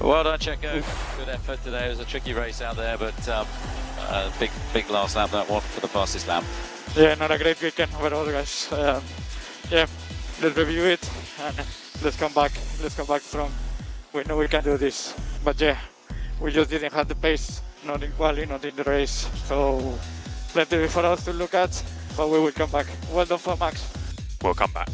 Well done, Checo. Good effort today. It was a tricky race out there, but um, uh, big, big last lap that one for the fastest lap. Yeah, not a great weekend overall, guys. Um, yeah, let's review it and let's come back. Let's come back strong. We know we can do this, but yeah, we just didn't have the pace, not in quali, not in the race. So plenty for us to look at, but we will come back. Well done for Max. We'll come back.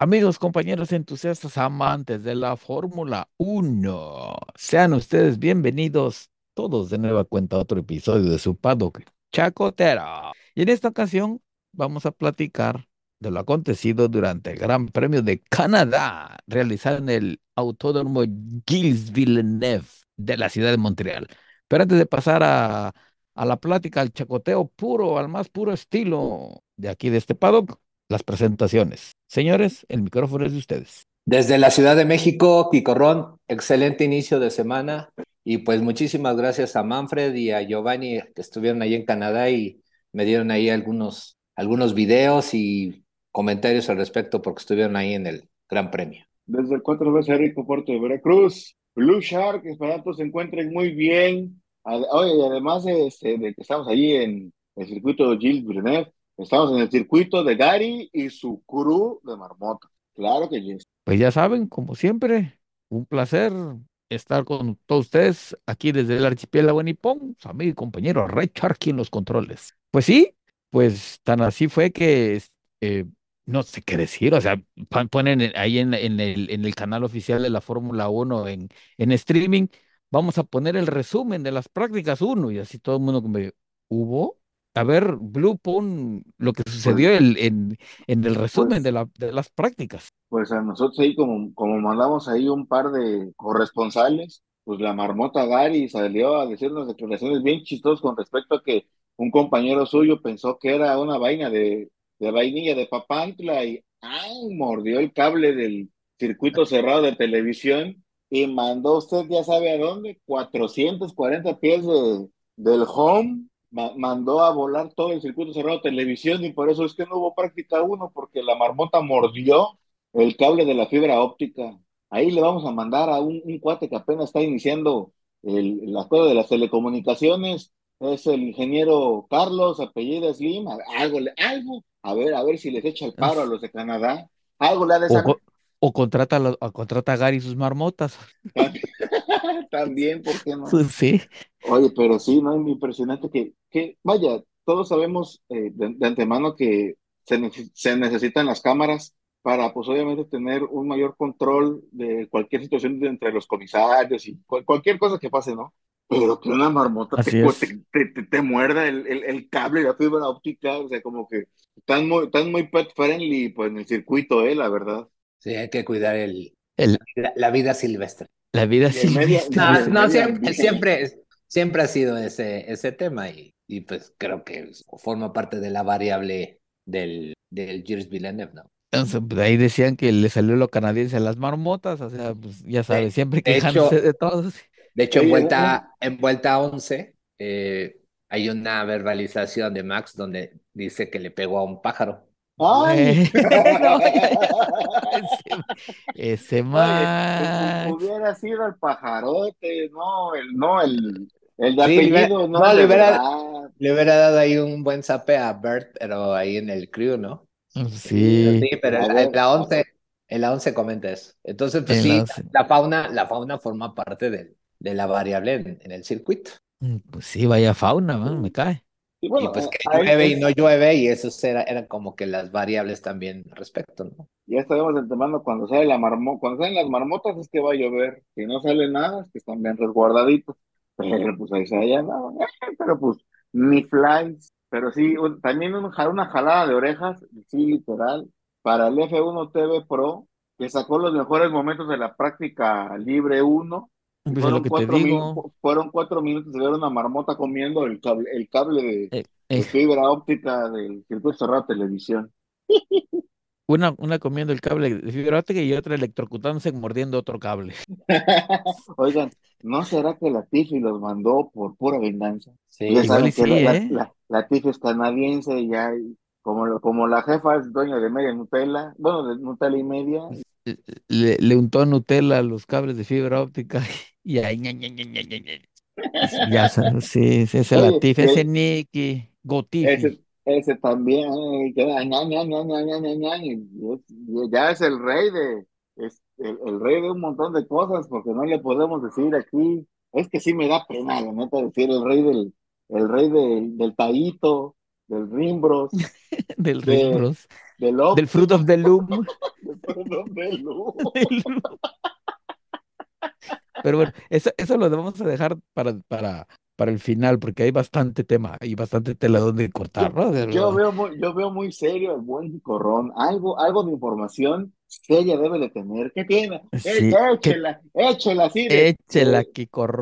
Amigos, compañeros entusiastas, amantes de la Fórmula 1, sean ustedes bienvenidos todos de nueva cuenta a otro episodio de su paddock chacotera. Y en esta ocasión vamos a platicar de lo acontecido durante el Gran Premio de Canadá, realizado en el Autódromo Gilles Villeneuve de la ciudad de Montreal. Pero antes de pasar a, a la plática, al chacoteo puro, al más puro estilo de aquí de este paddock, las presentaciones. Señores, el micrófono es de ustedes. Desde la Ciudad de México, Ron, excelente inicio de semana y pues muchísimas gracias a Manfred y a Giovanni que estuvieron ahí en Canadá y me dieron ahí algunos, algunos videos y comentarios al respecto porque estuvieron ahí en el Gran Premio. Desde el 4 veces rico puerto de Veracruz, Blue Shark, esperando que se encuentren muy bien. Oye, y además este, de, que estamos allí en el circuito de Gilles Villeneuve, Estamos en el circuito de Gary y su crew de marmota. Claro que sí. Pues ya saben, como siempre, un placer estar con todos ustedes aquí desde el archipiélago Nippon, su amigo y compañero Ray Charky en los controles. Pues sí, pues tan así fue que eh, no sé qué decir, o sea, ponen ahí en, el, en el canal oficial de la Fórmula 1 en, en streaming, vamos a poner el resumen de las prácticas 1 y así todo el mundo me hubo a ver, Blue, pon lo que sucedió pues en, en el resumen pues de, de las prácticas. Pues a nosotros ahí, como, como mandamos ahí un par de corresponsales, pues la marmota Gary salió a decir unas declaraciones bien chistosas con respecto a que un compañero suyo pensó que era una vaina de, de vainilla de papantla y ¡ay! mordió el cable del circuito cerrado de televisión y mandó usted ya sabe a dónde, 440 pies de, del home mandó a volar todo el circuito cerrado de televisión y por eso es que no hubo práctica uno, porque la marmota mordió el cable de la fibra óptica. Ahí le vamos a mandar a un, cuate que apenas está iniciando el, la de las telecomunicaciones, es el ingeniero Carlos, apellido Slim, algo, algo, a ver, a ver si les echa el paro a los de Canadá, algo le ha de o, contrata, a, contrata a Gary sus marmotas. También, ¿por qué no? Sí. Oye, pero sí, ¿no? Es impresionante que, que vaya, todos sabemos eh, de, antemano que se, se, necesitan las cámaras para, pues obviamente, tener un mayor control de cualquier situación entre los comisarios y cualquier cosa que pase, ¿no? Pero que una marmota te, te, te, muerda el, el, el, cable y la fibra óptica, o sea, como que están muy, están muy pet friendly pues, en el circuito, ¿eh? La verdad. Sí, hay que cuidar el, el... La, vida silvestre. La vida silvestre. no, siempre, siempre, siempre ha sido ese, ese tema y, y pues creo que forma parte de la variable del, del Gilles Villeneuve, ¿no? Entonces, pues, ahí decían que le salió lo canadiense a las marmotas, o sea, pues ya sabes, siempre quejándose de, todos. De hecho, en vuelta, en vuelta 11, eh, hay una verbalización de Max donde dice que le pegó a un pájaro. ¡Ay! ese, Max. hubiera sido el pajarote, no, el, no, el, el de apellido, no, le, hubiera, dado ahí un buen zape a Bert, pero ahí en el crew, ¿no? Sí. Sí, pero en la 11, en la 11 comenta eso. Entonces, pues sí, la, fauna, la fauna forma parte de, de la variable en, el circuito. Mm, pues sí, vaya fauna, me cae. Y, pues que llueve y no llueve, y eso era, eran como que las variables también respecto, ¿no? Ya sabemos de antemano cuando sale la marmo, cuando salen las marmotas es que va a llover, si no sale nada es que están bien resguardaditos. Pero pues ahí se haya nada, pero pues ni flies, pero sí, también una jalada de orejas, sí, literal, para el F1 TV Pro, que sacó los mejores momentos de la práctica libre 1. Pues fueron, cuatro minutos, fueron cuatro minutos de ver una marmota comiendo el cable, el cable de, eh, de eh. fibra óptica del circuito cerrado de televisión. Una, una comiendo el cable de fibra óptica y otra electrocutándose mordiendo otro cable. Oigan, ¿no será que la Tiffy los mandó por pura venganza? Sí, igual sí, la, ¿eh? la, la, Tiffy es canadiense y ya como, como la jefa es dueña de media Nutella, bueno, de Nutella y media. le, le untó Nutella a los cables de fibra óptica y ahí ña, ña, ña, Ya sabes, sí, sí, ese Oye, Latifi, y ese el- Nicky, ese, Gotifi. ese también, eh, que era ña, ña, ña, ña, ña, ña, ña, y es- y ya es el rey de, es el, el rey de un montón de cosas, porque no le podemos decir aquí, es que sí me da pena, la neta, decir el rey del, el rey del, del taíto, del rimbros, del de, Rimbros, del del Fruit of the Loom. del Loom. Pero bueno, eso, eso lo vamos a dejar para, para, para el final, porque hay bastante tema y bastante tela donde cortar, Yo, ¿no? De yo veo muy, yo veo muy serio el buen corrón. Algo, algo de información seria debe de tener. ¿Qué tiene? Sí, que échela, échela así de, échela, de,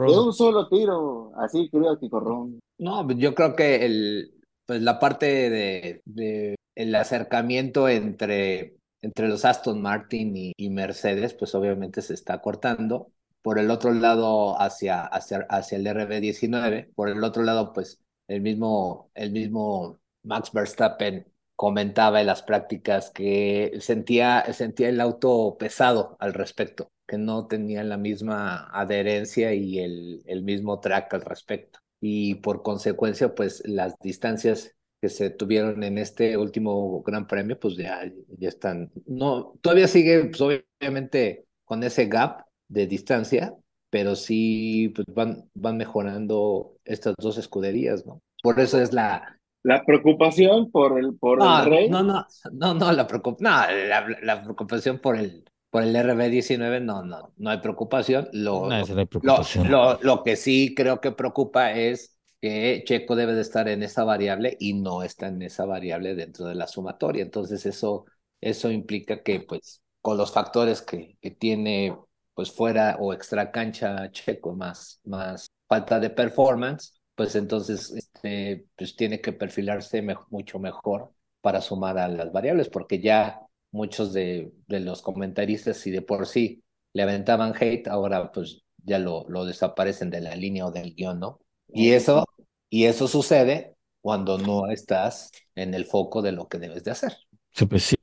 de un solo tiro. Así creo que corrón. No, pues yo creo que el, pues la parte de, de el acercamiento entre, entre los Aston Martin y, y Mercedes, pues obviamente se está cortando. Por el otro lado, hacia, hacia, hacia el RB19, por el otro lado, pues el mismo, el mismo Max Verstappen comentaba en las prácticas que sentía, sentía el auto pesado al respecto, que no tenía la misma adherencia y el, el mismo track al respecto. Y por consecuencia, pues las distancias que se tuvieron en este último Gran Premio, pues ya, ya están, no, todavía sigue, pues obviamente con ese gap de distancia, pero sí, pues van, van mejorando estas dos escuderías, ¿no? Por eso es la... La preocupación por el, por el No, rey. no, no, no, no, la preocup... no, la, la preocupación por el, por el RB19, no, no, no hay preocupación. Lo, No, esa no hay lo, lo, lo que sí creo que preocupa es que Checo debe de estar en esa variable y no está en esa variable dentro de la sumatoria. Entonces eso, eso implica que pues con los factores que, que tiene pues fuera o extra cancha Checo más, más falta de performance, pues entonces este, pues tiene que perfilarse me mucho mejor para sumar a las variables, porque ya muchos de, de los comentaristas, si de por sí le aventaban hate, ahora pues ya lo, lo desaparecen de la línea o del guion, ¿no? Y eso, y eso sucede cuando no estás en el foco de lo que debes de hacer. Sí, Pues sí,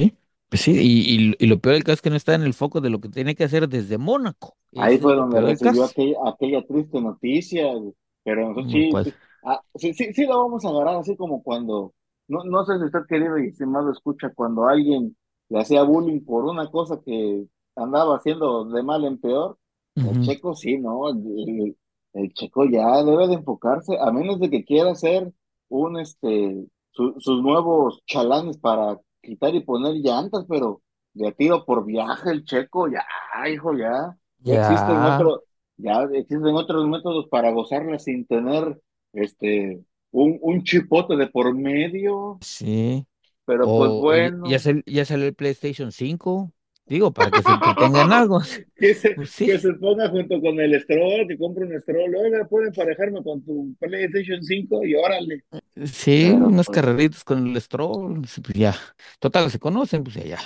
pues sí, y, y, y lo peor del caso es que no está en el foco de lo que tiene que hacer desde Mónaco. Ahí fue donde recibió aquella, aquella triste noticia, pero nosotros No, sí, pues, sí, ah, sí, sí, sí lo vamos a agarrar así como cuando, no, no sé si usted querido y estimado escucha, cuando alguien le hacía bullying por una cosa que andaba haciendo de mal en peor, el checo sí, ¿no? El, el- el checo ya debe de enfocarse, a menos de que quiera hacer un, este, su- sus nuevos chalanes para quitar y poner llantas, pero de tiro por viaje el checo, ya, hijo, ya. Ya existen Ya, otros, ya existen otros métodos para gozarla sin tener este un, un chipote de por medio, sí. pero pues O, bueno, ya sal- ya salió el PlayStation 5. Digo, para que se entretengan algo. que se, Pues que se ponga junto con el stroll, que compre un stroll, oiga, puede emparejarme con tu PlayStation 5 y órale. sí, unas pues, carreritas con el Stroll, pues ya. Total, se conocen, pues ya, ya.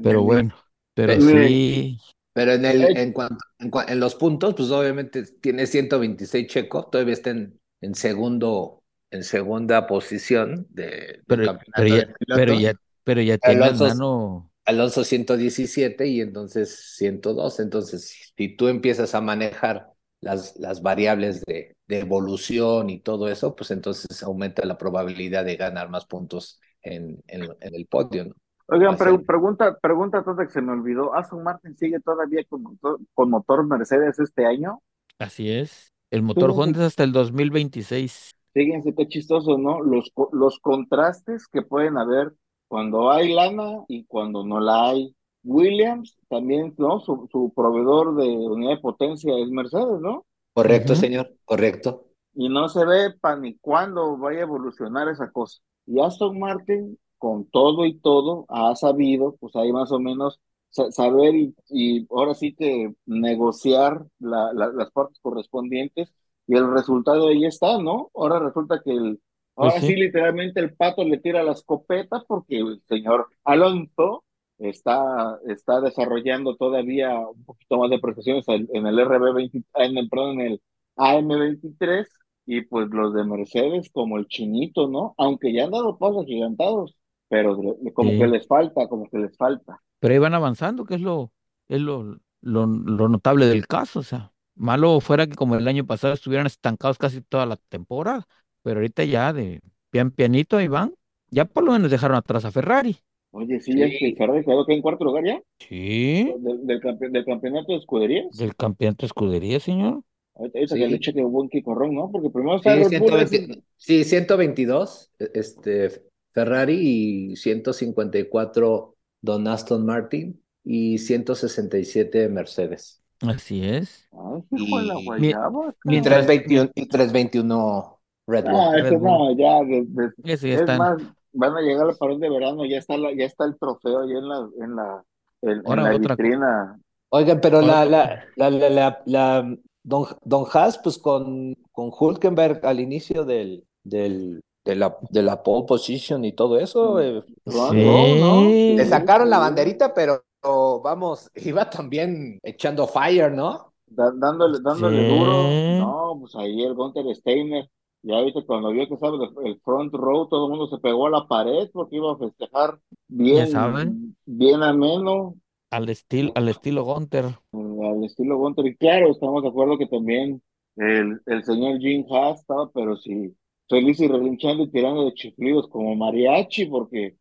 Pero bueno, pero Pe- Mire, sí. Pero en, el, en, cuanto, en, los puntos, pues obviamente tiene 126 Checo, todavía está en, en segundo, en segunda posición de, Pero, pero campeonato ya, de pero ya, pero ya tiene al Alonso, nano. Alonso 117 y entonces 102. Entonces, si tú empiezas a manejar las, las variables de, de evolución y todo eso, pues entonces aumenta la probabilidad de ganar más puntos en, en, en el podio, ¿no? Oigan, pre- pregunta, pregunta toda que se me olvidó. ¿Aston Martin sigue todavía con motor, con motor Mercedes este año? Así es. El motor Honda es hasta el 2026. fíjense qué chistoso, ¿no? Los, los contrastes que pueden haber cuando hay lana y cuando no la hay. Williams también, ¿no? Su, su proveedor de unidad de potencia es Mercedes, ¿no? Correcto, señor, correcto. Y no se ve para ni cuándo vaya a evolucionar esa cosa. Y Aston Martin, con todo y todo, ha sabido, pues ahí más o menos, sa- saber y, y ahora sí que negociar la- la- las partes correspondientes. Y el resultado ahí está, ¿no? Ahora resulta que el, Pues ahora sí sí. literalmente el pato le tira la escopeta porque el señor Alonso está, está desarrollando todavía un poquito más de prestaciones en el RB20, en el, perdón, en el AM23 y pues los de Mercedes como el chinito, ¿no? Aunque ya han dado pasos gigantados, pero como que les falta, como que les falta. Pero ahí van avanzando, que es lo, Es lo, lo, lo notable del caso, o sea, malo fuera que como el año pasado estuvieran estancados casi toda la temporada, pero ahorita ya de pian pianito ahí van, ya por lo menos dejaron atrás a Ferrari. Oye, sí, ya que Sí. Ferrari quedó que en cuarto lugar ya, Sí, del, del, campe- del campeonato de escuderías. del campeonato de escudería, señor. Ahorita, ahorita que le Sí. cheque buen Ron, ¿no? Porque primero está Sí, Red Bull, 120 ese- sí, 122, este, Ferrari y 154 Don Aston Martin y 167 Mercedes. Así es. Ay, hijo de la Y- guayaba. Y Mientras- 321, y 321 Red Bull. Ah, Red esto Bull. no, ya, de- de- es está. más, van a llegar al parón de verano, ya está la, ya está el trofeo ahí en la, en la, en, en Ahora la otra vitrina. Oigan, pero la, la, la, la, la- la- Don, Don Haas, pues con, con Hulkenberg al inicio del, del, de la, de la pole position y todo eso, eh, Sí. ¿no? le sacaron la banderita, pero vamos, iba también echando fire, ¿no? Da- dándole, dándole Sí. duro. No, pues ahí el Gunter Steiner, ya viste, cuando vio que estaba el, front row, todo el mundo se pegó a la pared porque iba a festejar bien, saben. bien ameno, Al estilo, al estilo Gunter. eh, al estilo Gunter. Y claro, estamos de acuerdo que también el, el señor Jim Haas estaba, pero sí, feliz y relinchando y tirando de chiflidos como mariachi, porque, eh,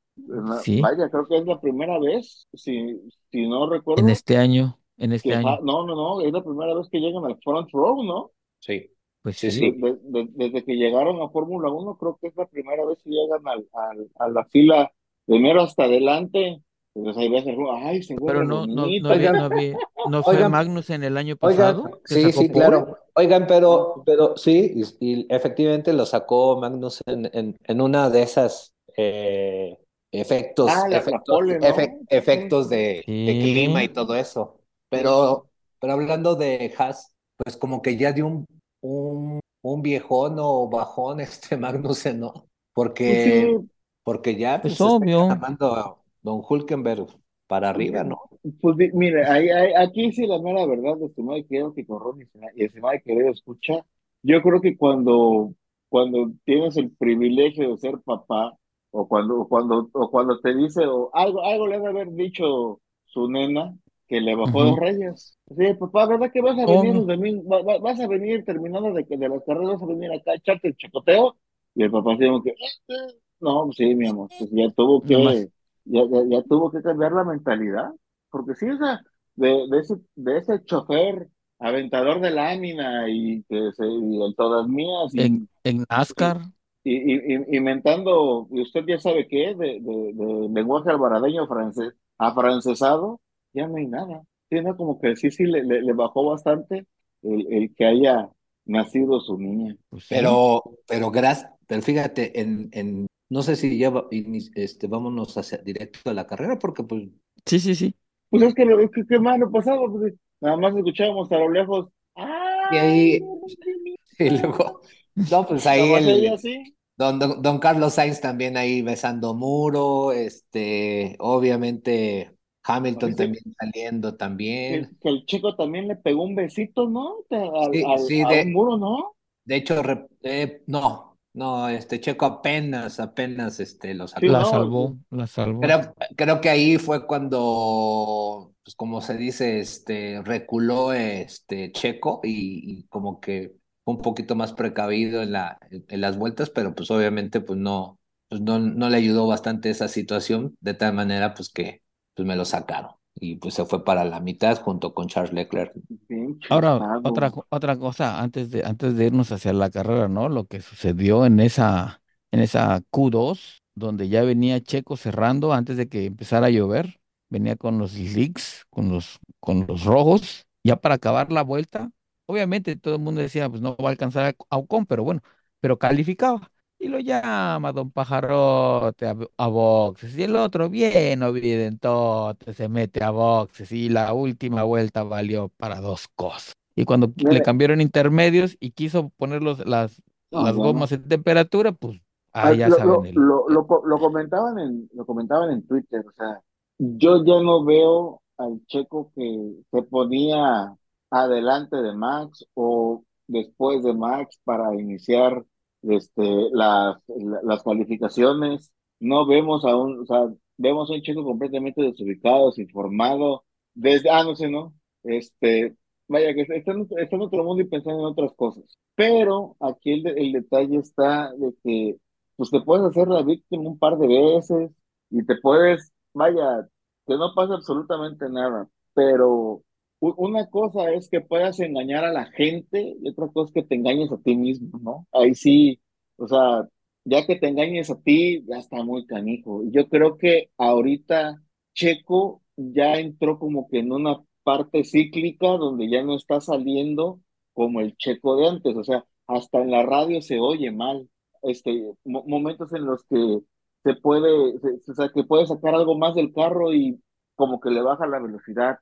Sí. vaya, creo que es la primera vez, si, si no recuerdo, En este año, en este que año. Ha- no, no, no, es la primera vez que llegan al front row, ¿no? Sí. Pues Sí, sí. De- de- desde que llegaron a Fórmula 1, creo que es la primera vez que llegan al, al- a la fila primero hasta adelante. Entonces ahí ves, el- ay, se Pero no, no, no, había- Oigan. no, había- no fue Oigan. Magnus en el año Oigan, pasado. que sí, sacó sí, pole? claro. Oigan, pero, pero sí, y, y efectivamente lo sacó Magnus en, en, en una de esas eh, efectos, Ah, efectos, pole, ¿no? efe- efectos de, de Sí. clima y todo eso. Pero, pero hablando de Haas, pues como que ya dio un, un, un viejón o bajón este Magnussen, ¿no? Porque, Pues sí. porque ya Pues está obvio. llamando a Don Hulkenberg para arriba, ¿no? Pues mire, ahí, ahí- aquí sí la mera verdad, estimado y querido que corrón y estima- y estimado y querido escucha, yo creo que cuando, cuando tienes el privilegio de ser papá, o cuando, o cuando, o cuando te dice, o algo, algo le debe haber dicho su nena, que le bajó Ujú. dos reyes. Sí, papá, ¿verdad que vas a venir va- va- vas a venir terminando de, que- de las carreras, vas a venir acá a echarte el chacoteo? Y el papá así como que, "Eh, eh". no, pues sí, mi amor, pues ya tuvo que, ya, ya, ya tuvo que cambiar la mentalidad, porque sí, o sea, de, de ese, de ese chofer aventador de lámina y que se, y el todas mías y, En, en NASCAR. y, y, y- inventando, y usted ya sabe qué, de, de, de lenguaje albaradeño francés, afrancesado, ya no hay nada. Sí, ¿no? Como que sí, sí, le, le, le bajó bastante el, el que haya nacido su niña. Pues sí. Pero, pero, gras- pero fíjate, en, en, no sé si ya va- este, vámonos hacia directo a la carrera, porque pues, Sí, sí, sí. Pues es que lo que, que más lo pasaba, pues nada más escuchábamos a lo lejos. ¡Ah! y ahí, y luego, no, pues ahí el, ella así. don, don, don Carlos Sainz también ahí besando muro, este, obviamente Hamilton también saliendo también. que el chico también le pegó un besito, ¿no? Al, Sí, al- sí, a de- muro, ¿no? De hecho, re- eh, no, no, este Checo apenas, apenas, este, lo sacó. Sí, La salvó, la salvó. Creo, creo que ahí fue cuando, pues como se dice, este, reculó este Checo y, y como que fue un poquito más precavido en la, en las vueltas, pero pues obviamente pues no, pues no, no le ayudó bastante esa situación, de tal manera pues que pues me lo sacaron y pues se fue para la mitad junto con Charles Leclerc. Ahora, otra, otra cosa, antes de, antes de irnos hacia la carrera, ¿no? Lo que sucedió en esa, en esa Q2, donde ya venía Checo cerrando antes de que empezara a llover, venía con los leaks, con los, con los rojos, ya para acabar la vuelta. Obviamente todo el mundo decía, pues no va a alcanzar a Ocon, pero bueno, pero calificaba. Y lo llama Don Pajarote a, a boxes. Y el otro, bien evidentote, se mete a boxes. Y la última vuelta valió para dos cosas. Y cuando le cambiaron intermedios y quiso poner los, las, No, las no, gomas en temperatura, pues, ah, ya lo, saben. el- lo, lo, lo comentaban en, lo comentaban en Twitter, o sea, yo ya no veo al Checo que se ponía adelante de Max o después de Max para iniciar este, las, la- las calificaciones. No vemos a un, o sea, vemos a un Checo completamente desubicado, desinformado, desde, ah, no sé, ¿no? Este, vaya, que está, en, está en otro mundo y pensando en otras cosas. Pero aquí el, el detalle está de que, pues te puedes hacer la víctima un par de veces y te puedes, vaya, que no pasa absolutamente nada, pero una cosa es que puedas engañar a la gente y otra cosa es que te engañes a ti mismo, ¿no? Ahí sí, o sea, ya que te engañes a ti, ya está muy canijo. Y Yo creo que ahorita Checo ya entró como que en una parte cíclica donde ya no está saliendo como el Checo de antes, o sea, hasta en la radio se oye mal, este, mo- momentos en los que se puede, se- o sea, que puede sacar algo más del carro y como que le baja la velocidad,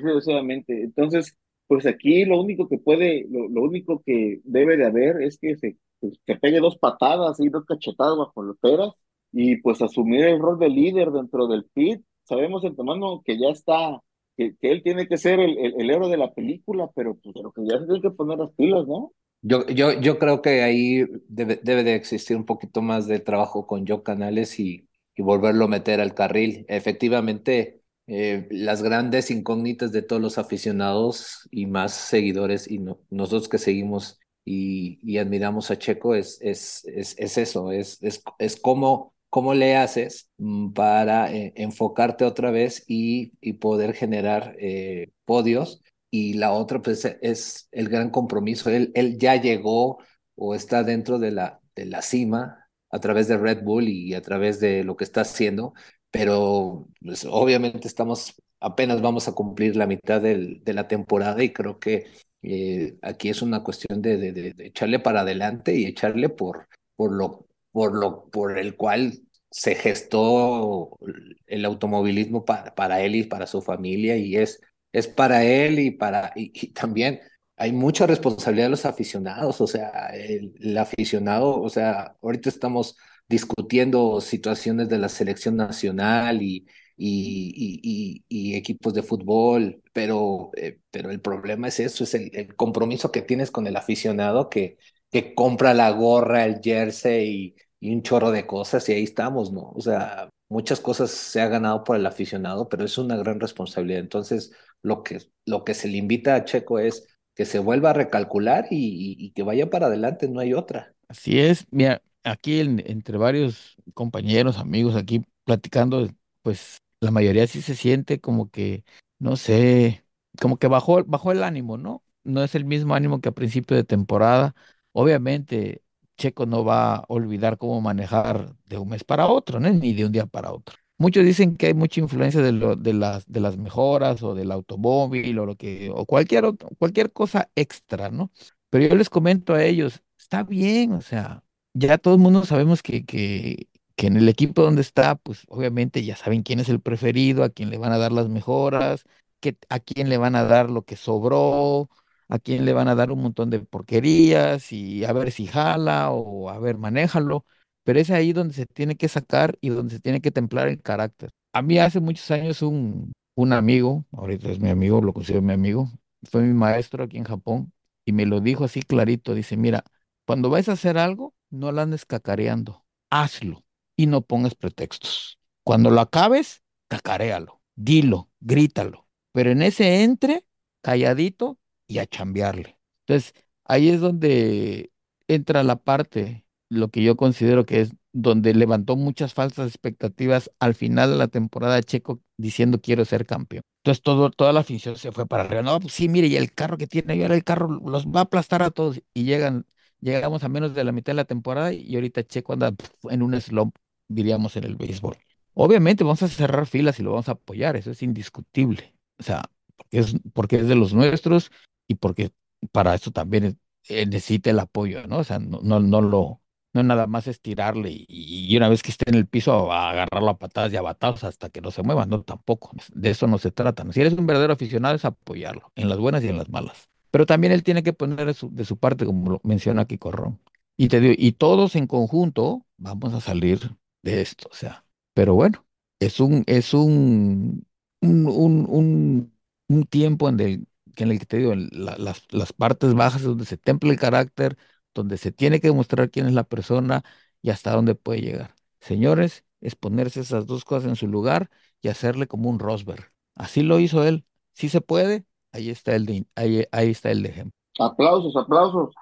sucesivamente. Entonces, pues aquí lo único que puede, lo, lo único que debe de haber es que se, pues, que pegue dos patadas y dos cachetadas bajo los peras y pues asumir el rol de líder dentro del pit. Sabemos en antemano que ya está, que, que él tiene que ser el, el, el héroe de la película, pero pues pero que ya se tiene que poner las pilas, ¿no? Yo, yo, yo creo que ahí debe, debe de existir un poquito más de trabajo con Joe Canales y, y volverlo a meter al carril. Efectivamente, eh, las grandes incógnitas de todos los aficionados y más seguidores y no- nosotros que seguimos y, admiramos a Checo es, es, es, es eso, es, es, es cómo, cómo le haces mm, para eh, enfocarte otra vez y, y poder generar eh, podios y la otra pues es el gran compromiso. Él, él ya llegó o está dentro de la, de la cima a través de Red Bull y a través de lo que está haciendo, pero pues, obviamente estamos, apenas vamos a cumplir la mitad del, de la temporada y creo que eh, aquí es una cuestión de, de, echarle para adelante y echarle por, por, lo, por, lo, por el cual se gestó el automovilismo para, para él y para su familia y es es para él y para y, y también hay mucha responsabilidad de los aficionados, o sea, el, el, aficionado, o sea, ahorita estamos discutiendo situaciones de la selección nacional y, y, y, y equipos de fútbol, pero, eh, pero el problema es eso, es el, compromiso que tienes con el aficionado que, que compra la gorra, el jersey y, un chorro de cosas y ahí estamos, ¿no? O sea, muchas cosas se ha ganado por el aficionado, pero es una gran responsabilidad. Entonces, lo que, lo que se le invita a Checo es que se vuelva a recalcular y, y, y que vaya para adelante, no hay otra. Así es, mira, aquí en, entre varios compañeros, amigos, aquí platicando, pues la mayoría sí se siente como que, no sé, como que bajó, bajó el ánimo, ¿no? No es el mismo ánimo que a principio de temporada. Obviamente, Checo no va a olvidar cómo manejar de un mes para otro, ¿no? Ni de un día para otro. Muchos dicen que hay mucha influencia de, lo, de, las, de las mejoras o del automóvil o lo que o cualquier cualquier cosa extra, ¿no? Pero yo les comento a ellos, está bien, o sea, ya todo el mundo sabemos que, que, que en el equipo donde está, pues obviamente ya saben quién es el preferido, a quién le van a dar las mejoras, que, a quién le van a dar lo que sobró, a quién le van a dar un montón de porquerías y a ver si jala o a ver, manéjalo. Pero es ahí donde se tiene que sacar y donde se tiene que templar el carácter. A mí hace muchos años un, un amigo, ahorita es mi amigo, lo considero mi amigo, fue mi maestro aquí en Japón y me lo dijo así clarito, dice, mira, cuando vayas a hacer algo, no la andes cacareando, hazlo y no pongas pretextos. Cuando lo acabes, cacaréalo, dilo, grítalo, pero en ese entre, calladito y a chambearle. Entonces, ahí es donde entra la parte, lo que yo considero que es donde levantó muchas falsas expectativas al final de la temporada Checo diciendo quiero ser campeón. Entonces todo, toda la afición se fue para arriba. No, pues sí, mire, y el carro que tiene, ahora el carro los va a aplastar a todos. Y llegan, llegamos a menos de la mitad de la temporada y ahorita Checo anda en un slump, diríamos, en el béisbol. Obviamente vamos a cerrar filas y lo vamos a apoyar, eso es indiscutible. O sea, porque es, porque es de los nuestros y porque para eso también eh, necesita el apoyo, ¿no? O sea, no, no, no lo, no nada más estirarle y, y una vez que esté en el piso agarrarlo a patadas y a batazos hasta que no se mueva, no, tampoco. De eso no se trata. Si eres un verdadero aficionado es apoyarlo, en las buenas y en las malas. Pero también él tiene que poner de su, parte, como lo menciona aquí Corrón. Y te digo, y todos en conjunto vamos a salir de esto, o sea. Pero bueno, es un, es un, un, un, un, tiempo en el, en el que te digo, la- las, las partes bajas donde se templa el carácter, donde se tiene que demostrar quién es la persona y hasta dónde puede llegar. Señores, es ponerse esas dos cosas en su lugar y hacerle como un Rosberg. Así lo hizo él, si se puede, ahí está el, de- ahí, ahí está el ejemplo. Aplausos, aplausos.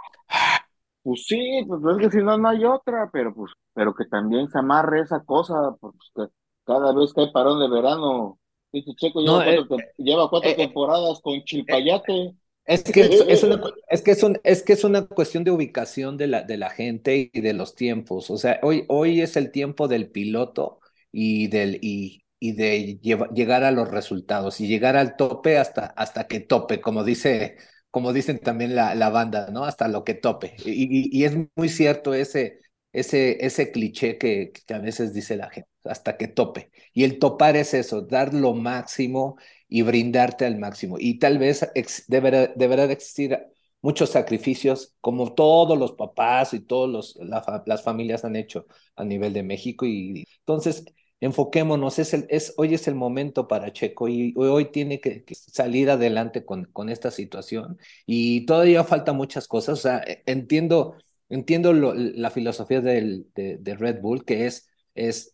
Pues sí, pues es que si no, no hay otra, pero pues, pero que también se amarre esa cosa, pues que cada vez que hay parón de verano, dice Checo lleva No, eh, cuatro, lleva cuatro eh, eh, temporadas con Chilpayate. Es que es, es una, es que es un- es que es una cuestión de ubicación de la, de la gente y de los tiempos. O sea, hoy, hoy es el tiempo del piloto y del y, y de llegar a los resultados y llegar al tope hasta, hasta que tope, como dice, como dicen también la, la banda, ¿no? Hasta lo que tope. Y, y- es muy cierto ese, ese, ese cliché que, a veces dice la gente, hasta que tope. Y el topar es eso, dar lo máximo y brindarte al máximo. Y tal vez ex- deberá, deberá de existir muchos sacrificios, como todos los papás y todas la las familias han hecho a nivel de México. Y entonces, enfoquémonos, hoy es el momento para Checo y hoy tiene que, salir adelante con, esta situación. Y todavía falta muchas cosas. E- entiendo, la filosofía del, de, Red Bull, que es,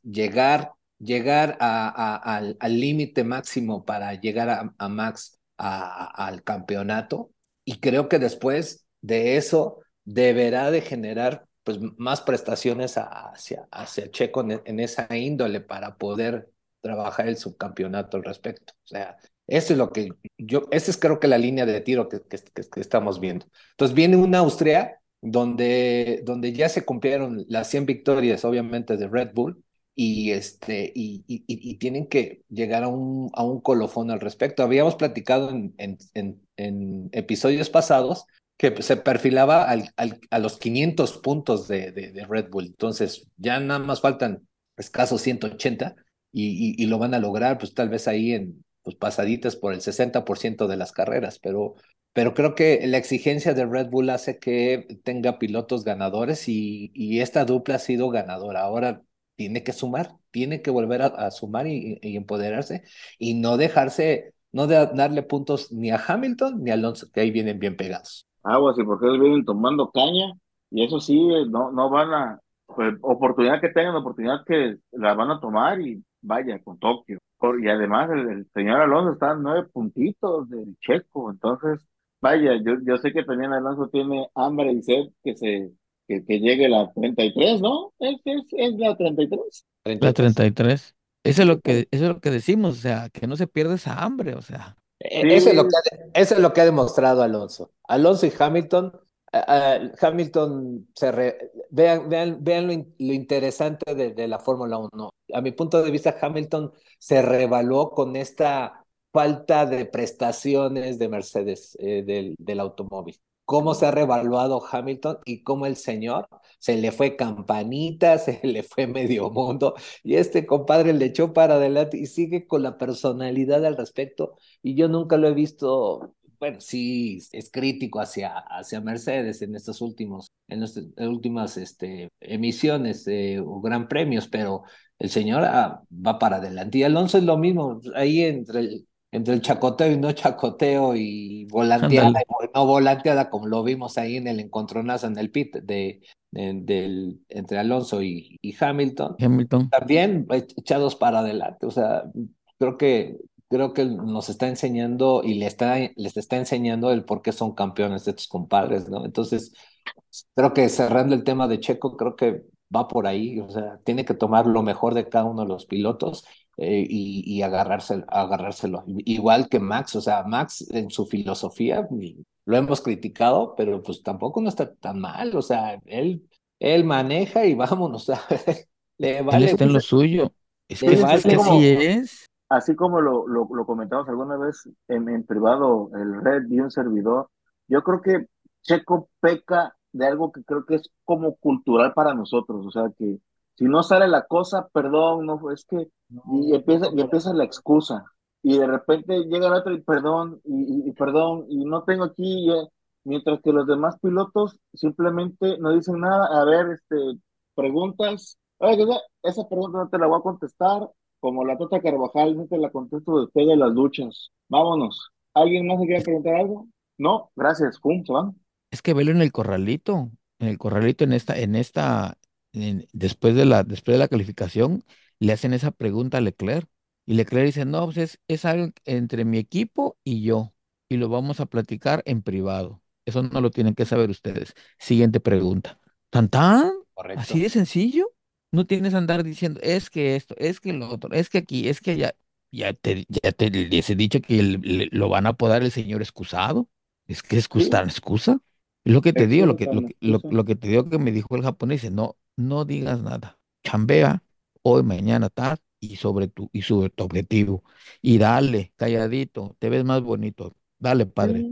llegar a, al límite máximo para llegar a, a Max al campeonato y creo que después de eso deberá de generar pues más prestaciones hacia, hacia Checo en, esa índole para poder trabajar el subcampeonato al respecto. O sea, eso es lo que yo, esa es creo que la línea de tiro que, que, estamos viendo. Entonces viene una Austria donde, donde ya se cumplieron las 100 victorias, obviamente, de Red Bull, y, este, y, tienen que llegar a un, a un colofón al respecto. Habíamos platicado en, en, en episodios pasados que se perfilaba al, al- a los 500 puntos de, de, Red Bull. Entonces, ya nada más faltan escasos 180 y, y, y lo van a lograr, pues tal vez ahí en pues, pasaditas por el 60% de las carreras, pero, pero creo que la exigencia de Red Bull hace que tenga pilotos ganadores y, y esta dupla ha sido ganadora. Ahora tiene que sumar, tiene que volver a, a sumar y, y empoderarse y no dejarse, no de- darle puntos ni a Hamilton ni a Alonso, que ahí vienen bien pegados. Aguas, y porque ellos vienen tomando caña, y eso sí, eh, no, no van a, pues, oportunidad que tengan, oportunidad que la van a tomar y vaya con Tokio. Y además el, el señor Alonso está a nueve puntitos del Checo, entonces, vaya, yo, yo sé que también Alonso tiene hambre y sed que se, que, que llegue la 33, ¿no? Es, es, es la 33. La 33. Eso es lo que, eso es lo que decimos, o sea, que no se pierda esa hambre, o sea. E- Eso es lo que ha, eso es lo que ha demostrado Alonso. Alonso y Hamilton, ah, ah, Hamilton, se re- vean, vean, vean lo, in- lo interesante de, de la Fórmula 1. A mi punto de vista, Hamilton se revaluó con esta falta de prestaciones de Mercedes, eh, del, del automóvil. Cómo se ha revaluado Hamilton y cómo el señor se le fue campanita, se le fue medio mundo y este compadre le echó para adelante y sigue con la personalidad al respecto y yo nunca lo he visto, bueno, sí es crítico hacia, hacia Mercedes en estos últimos, en las últimas este, emisiones o gran premios, pero el señor ah, va para adelante. Y Alonso es lo mismo, ahí entre el, entre el chacoteo y no chacoteo y volanteada y no volanteada, como lo vimos ahí en el encontronazo en el pit de, de- del, entre Alonso y, y Hamilton Hamilton. también echados para adelante. O sea, creo que, creo que nos está enseñando y le está, les está enseñando el por qué son campeones de estos compadres, ¿no? Entonces, creo que cerrando el tema de Checo, creo que va por ahí. O sea, tiene que tomar lo mejor de cada uno de los pilotos. Eh, y, y agarrárselo, agarrárselo. Igual que Max, o sea, Max en su filosofía lo hemos criticado, pero pues tampoco no está tan mal, o sea, él, él maneja y vámonos, o sea, le Él vale está en lo suyo. Es que, es vale que como- así es. así como lo, lo, lo comentamos alguna vez en, en privado, el red y un servidor, yo creo que Checo peca de algo que creo que es como cultural para nosotros, o sea que si no sale la cosa, perdón, no, es que, y empieza, y empieza la excusa, y de repente llega el otro y perdón, y, y- y perdón, y no tengo aquí, eh, mientras que los demás pilotos simplemente no dicen nada, a ver, este, preguntas, oye, esa pregunta no te la voy a contestar, como la Tota Carvajal, no te la contesto después de las duchas. Vámonos. ¿Alguien más se quiere preguntar algo? No, gracias. Pum, se van. Es que velo en el corralito. En el corralito, en esta, en esta, en- después de la, después de la calificación, le hacen esa pregunta a Leclerc. Y Leclerc dice, no, pues es, es algo entre mi equipo y yo, y lo vamos a platicar en privado. Eso no lo tienen que saber ustedes. Siguiente pregunta. ¿Tan tan? Correcto. ¿Así de sencillo? No tienes que andar diciendo, es que esto, es que lo otro, es que aquí, es que allá. Ya te, ya te les he dicho que el- le- lo van a apodar el señor excusado. Es que excusa, excusa. Es lo que te digo, lo que, lo, lo, lo que te digo que me dijo el japonés, dice, no, no digas nada. Chambea hoy, mañana, tal, y sobre tu, y sobre tu objetivo. Y dale, calladito, te ves más bonito. Dale, padre.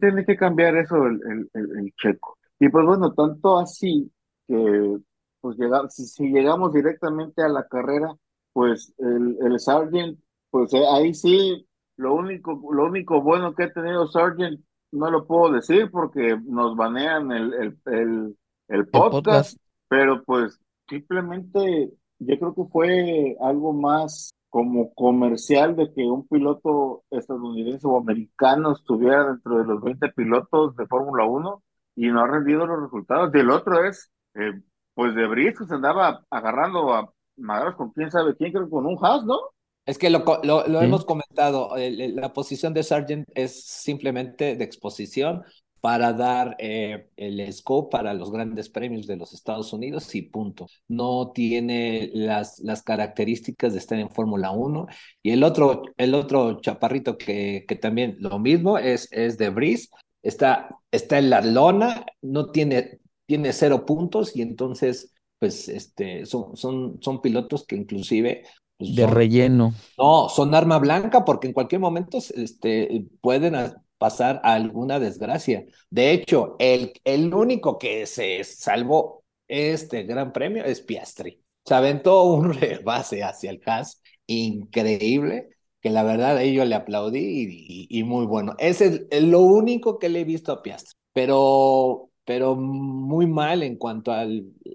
Tiene que cambiar eso el, el, el- el checo. Y pues bueno, tanto así que pues si, si llegamos directamente a la carrera, pues el, el Sargent, pues eh, ahí sí, lo único, lo único bueno que ha tenido Sargent, no lo puedo decir porque nos banean el, el, el, el El podcast, podcast, pero pues simplemente yo creo que fue algo más como comercial de que un piloto estadounidense o americano estuviera dentro de los 20 pilotos de Fórmula 1 y no ha rendido los resultados. Y el otro es, eh, pues de Vries que se andaba agarrando a madrazos con quién sabe quién, creo que con un Haas, ¿no? Es que lo, lo, lo Sí. hemos comentado, el- el- la posición de Sargent es simplemente de exposición para dar eh, el scope para los grandes premios de los Estados Unidos y punto. No tiene las, las características de estar en Fórmula 1. Y el otro, el otro chaparrito que, que también lo mismo es, es de Vries, está, está en la lona, no tiene, tiene cero puntos y entonces, pues, este, son, son, son pilotos que inclusive pues, de son- relleno. no, son arma blanca porque en cualquier momento este, pueden pasar a alguna desgracia. De hecho, el, el único que se salvó este gran premio es Piastri. Se aventó un rebase hacia el Haas increíble, que la verdad a ello le aplaudí y, y- y muy bueno. Ese es lo único que le he visto a Piastri, pero, pero muy mal en cuanto a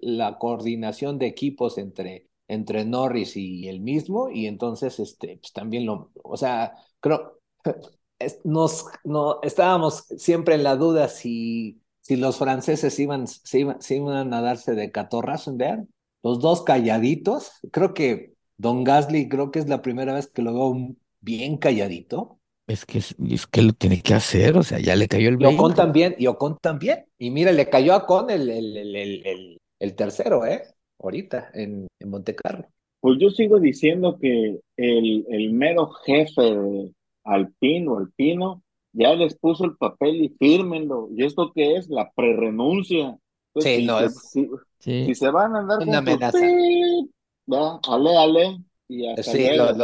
la coordinación de equipos entre entre Norris y el mismo, y entonces este, pues también lo, o sea, creo, nos, no, estábamos siempre en la duda si, si los franceses iban, se iban, se iban a darse de catorrazo, vean, los dos calladitos, creo que Don Gasly, creo que es la primera vez que lo veo bien calladito, Es que, es, es que lo tiene que hacer, o sea, ya le cayó el y Ocon 20. también, y Ocon también, y mira, le cayó a Ocon el, el, el, el, el, el tercero, ¿eh? Ahorita, en, en Monte Carlo. Pues yo sigo diciendo que el, el mero jefe de Alpine o Alpino ya les puso el papel y fírmenlo. ¿Y esto qué es? La prerrenuncia. Entonces, Sí, si, no, se- es- si, Sí. si se van a andar Una con amenaza. pip, ya, ale, ale, y hasta Sí, los,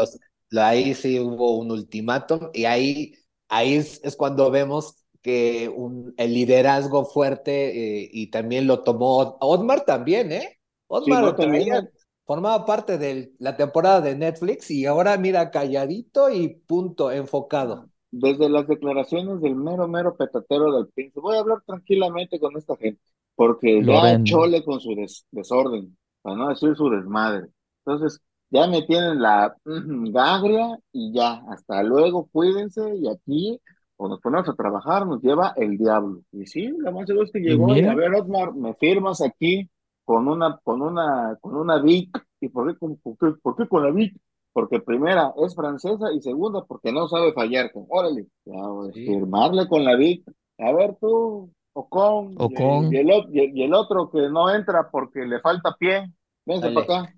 lo- ahí sí hubo un ultimátum y ahí, ahí es, es cuando vemos que un, el liderazgo fuerte eh, y también lo tomó Otmar también, ¿eh? Otmar no, también, traía- formaba parte de la temporada de Netflix y ahora mira calladito y punto, enfocado. Desde las declaraciones del mero, mero petatero del Alpine, voy a hablar tranquilamente con esta gente, porque ya chole con su des- desorden, para no decir su desmadre. Entonces, ya me tienen la ujú, gagria y ya, hasta luego, cuídense y aquí, o nos ponemos a trabajar, nos lleva el diablo. Y sí, lo más seguro es que llegó y, a ver, Otmar, me firmas aquí con una, con una, con una Vic, ¿y por qué, con- por qué, por qué con la Vic? Porque primera es francesa y segunda porque no sabe fallar. Órale, ya, Sí. firmarle con la Vic. A ver tú, Ocon, Ocon. Y, el, o- y- y el otro que no entra porque le falta pie, Dale. para acá.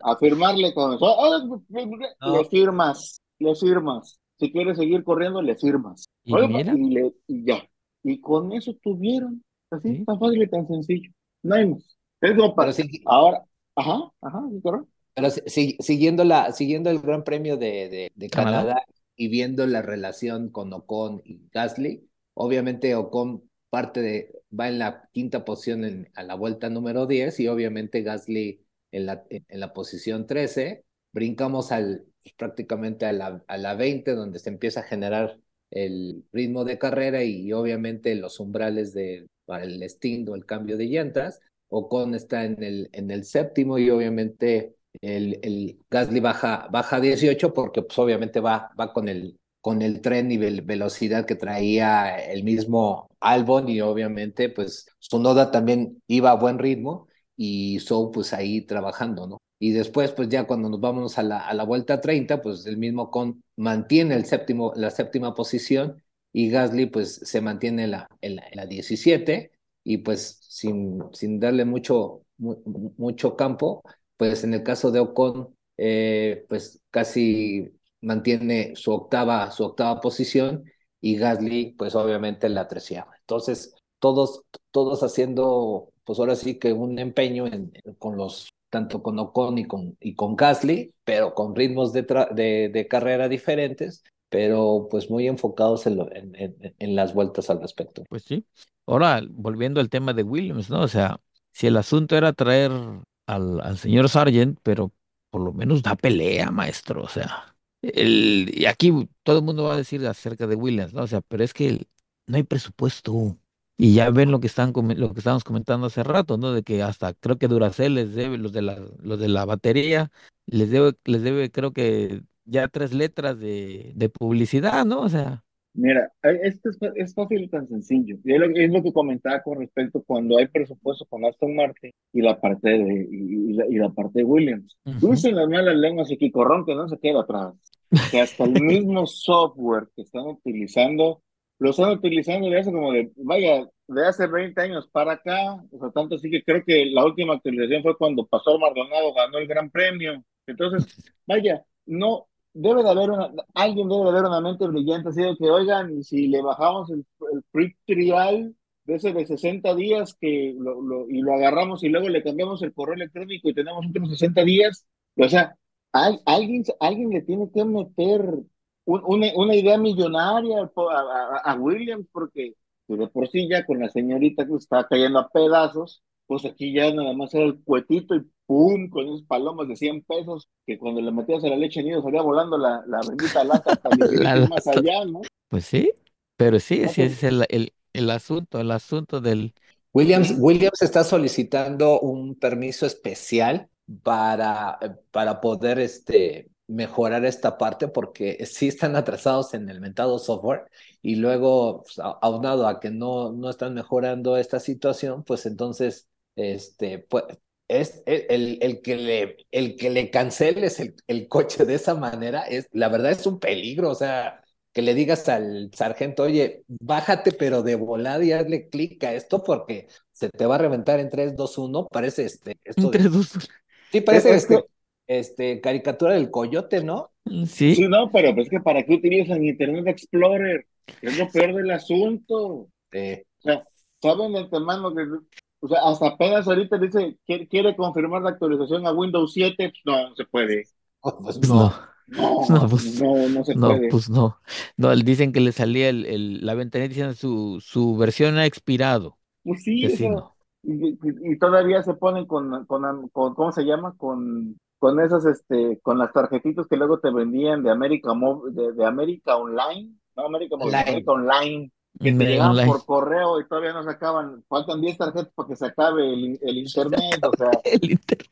A firmarle con eso. No. Le firmas, le firmas. Si quieres seguir corriendo, le firmas. Y Oye, mira. y, le- y ya. Y con eso tuvieron. Así, Sí. tan fácil y tan sencillo. No hay más. Es como para- sí, Ahora, ajá, ajá, sí, correcto. Pero si- si- siguiendo, la, siguiendo el Gran Premio de, de, de Canadá. Canadá y viendo la relación con Ocon y Gasly, obviamente Ocon parte de, va en la quinta posición en- a la vuelta número 10 y obviamente Gasly en la, en la posición 13. Brincamos al, prácticamente a la, a la 20 donde se empieza a generar el ritmo de carrera y obviamente los umbrales de, para el stint o el cambio de llantas. Ocon está en el, en el séptimo y obviamente el, el Gasly baja, baja a 18 porque pues obviamente va, va con el, con el tren y vel- velocidad que traía el mismo Albon y obviamente pues Sonoda también iba a buen ritmo y Zhou pues ahí trabajando, ¿no? Y después, pues ya cuando nos vamos a la, a la vuelta 30, pues el mismo Con mantiene el séptimo, la séptima posición y Gasly pues se mantiene en la, en la, 17 y pues sin, sin darle mucho, mucho campo, pues en el caso de Ocon, eh, pues casi mantiene su octava, su octava posición y Gasly pues obviamente la treceava. Entonces, todos, todos haciendo pues ahora sí que un empeño en, con los tanto con Ocon y con, y con Gasly, pero con ritmos de, de, carrera diferentes, pero pues muy enfocados en, en, las vueltas al respecto. Pues sí. Ahora, volviendo al tema de Williams, ¿no? O sea, si el asunto era traer al, al señor Sargent, pero por lo menos da pelea, maestro, o sea. El, y aquí todo el mundo va a decir acerca de Williams, ¿no? O sea, pero es que no hay presupuesto. Y ya ven lo que están lo que estábamos comentando hace rato, ¿no? De que hasta creo que Duracell les debe, los de la, los de la batería, les debe, les debe, creo que ya tres letras de, de publicidad, ¿no? O sea. Mira, esto es, es fácil y tan sencillo. Y es lo, que comentaba con respecto cuando hay presupuesto con Aston Martin y la parte de, y, la, y la, parte de Williams. Uh las malas lenguas y que no se queda atrás. Que hasta el mismo software que están utilizando lo están utilizando de hace como de, vaya, de hace 20 años para acá, o sea, tanto así que creo que la última actualización fue cuando Pastor Maldonado ganó el Gran Premio. Entonces, vaya, no, debe de haber una, alguien debe de haber una mente brillante, así de que, oigan, si le bajamos el, el free trial de ese de 60 días que lo, lo, y lo agarramos y luego le cambiamos el correo electrónico y tenemos otros 60 días, o sea, hay, alguien, alguien le tiene que meter una, una idea millonaria a, a, Williams, porque de por sí ya con la señorita que está cayendo a pedazos, pues aquí ya nada más era el cuetito y ¡pum! con esos palomas de 100 pesos, que cuando le metías a la leche nido salía volando la, la bendita lata hasta más allá, ¿no? Pues sí, pero sí, sí, ese es el, el, el asunto, el asunto del... Williams, Williams está solicitando un permiso especial para, para poder este, mejorar esta parte porque sí están atrasados en el mentado software y luego pues, aunado a que no, no están mejorando esta situación, pues entonces este, pues, es el, el, que le, el que le canceles el, el, coche de esa manera, es, la verdad es un peligro, o sea, que le digas al sargento, oye, bájate pero de volada y hazle clic a esto porque se te va a reventar en 3, 2, 1, parece este... Esto 3, 2, Sí, parece este, este, caricatura del coyote, ¿no? Sí. Sí, no, pero es que ¿para qué utilizan Internet Explorer? Es lo peor del asunto. O sea, saben de antemano que, o sea, hasta apenas ahorita dice, quiere, quiere confirmar la actualización a Windows 7, pues no, no se puede. Oh, pues no. No, no, pues, no, no se no, puede. pues no. No, dicen que le salía el, el, la ventanilla diciendo su, su versión ha expirado. Pues sí, eso, y, y, todavía se ponen con, con, con, ¿cómo se llama? Con con esas, este, con las tarjetitas que luego te vendían de América de, de América Online, no América Online, Online que te llegaban por correo y todavía no se acaban, faltan 10 tarjetas para que se acabe el, el internet, o sea. el internet.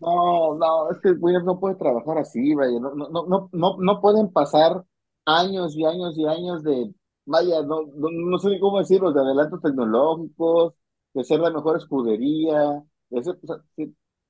No, no, es que Williams no puede trabajar así, vaya, no, no, no, no, no pueden pasar años y años y años de, vaya, no, no, sé cómo decirlo, de adelantos tecnológicos, de ser la mejor escudería, de ser,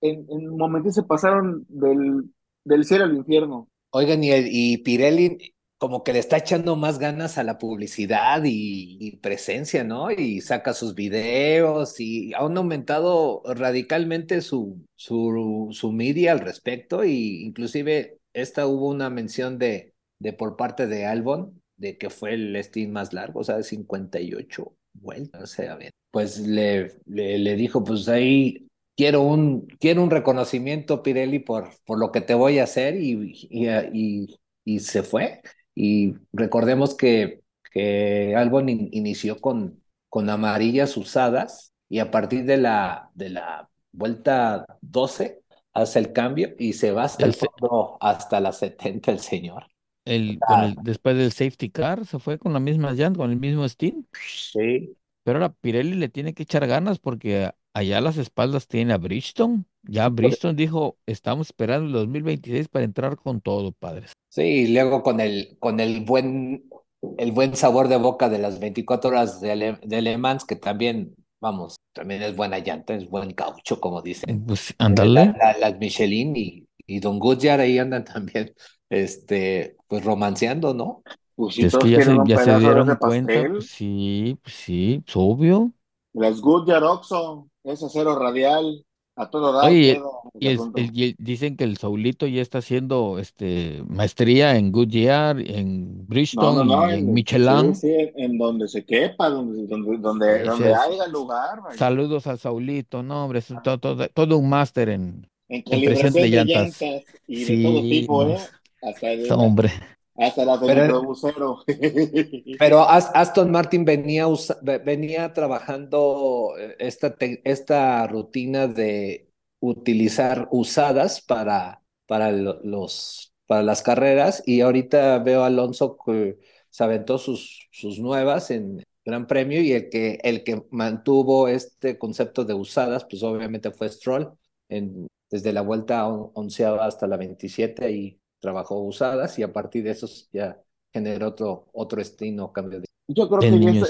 en, en un se pasaron del, del cielo al infierno. Oigan, y, y Pirelli como que le está echando más ganas a la publicidad y, presencia, ¿no? Y saca sus videos y han aumentado radicalmente su, su, su media al respecto y inclusive esta hubo una mención de, de por parte de Albon de que fue el Steam más largo, o sea, de 58 vueltas, o sea, a pues le, le dijo, pues ahí quiero un, quiero un reconocimiento, Pirelli, por, por lo que te voy a hacer y, y, y, se fue. Y recordemos que, que Albon inició con, con amarillas usadas y a partir de la, de la vuelta 12 hace el cambio y se va hasta el, fondo, hasta la 70 el señor. El, después del safety car se fue con la misma llanta, con el mismo Steam. Sí. Pero ahora Pirelli le tiene que echar ganas porque allá a las espaldas tiene a Bridgestone. Ya Bridgestone dijo, estamos esperando el 2026 para entrar con todo, padres. Sí, y luego con el, con el buen, el buen sabor de boca de las 24 horas de, Le, Mans, que también vamos, también es buena llanta, es buen caucho, como dicen. Pues La- ándale. la- las Michelin y, y Don Goodyear ahí andan también, este, pues romanceando, ¿no? Pues si Es que ya se, ya se de dieron cuenta, pues sí, pues sí, pues obvio. las Goodyear Oxo, ese acero radial, a todo Oye, el y, y dicen que el Saulito ya está haciendo este maestría en Goodyear, en No, no, Bridgestone no, y en en, sí, Michelin. sí, en donde se quepa, donde, donde, donde, donde haya lugar, vaya. Saludos al Saulito, no, hombre, es todo, todo, todo un máster en, En en de llantas. llantas y de todo Sí, tipo, no, ¿eh? Hasta, de no, hombre. Hasta del Pero- microbusero. Pero As- Aston Martin venía, venía trabajando eh, esta, esta rutina de utilizar usadas para, para lo- los, para las carreras y ahorita veo a Alonso que se aventó sus, sus nuevas en Gran Premio y el que, el que mantuvo este concepto de usadas, pues obviamente fue Stroll, en, desde la vuelta on- onceava hasta la 27 y trabajó usadas y a partir de eso ya generó otro, otro destino, cambio de... Yo creo El que, niño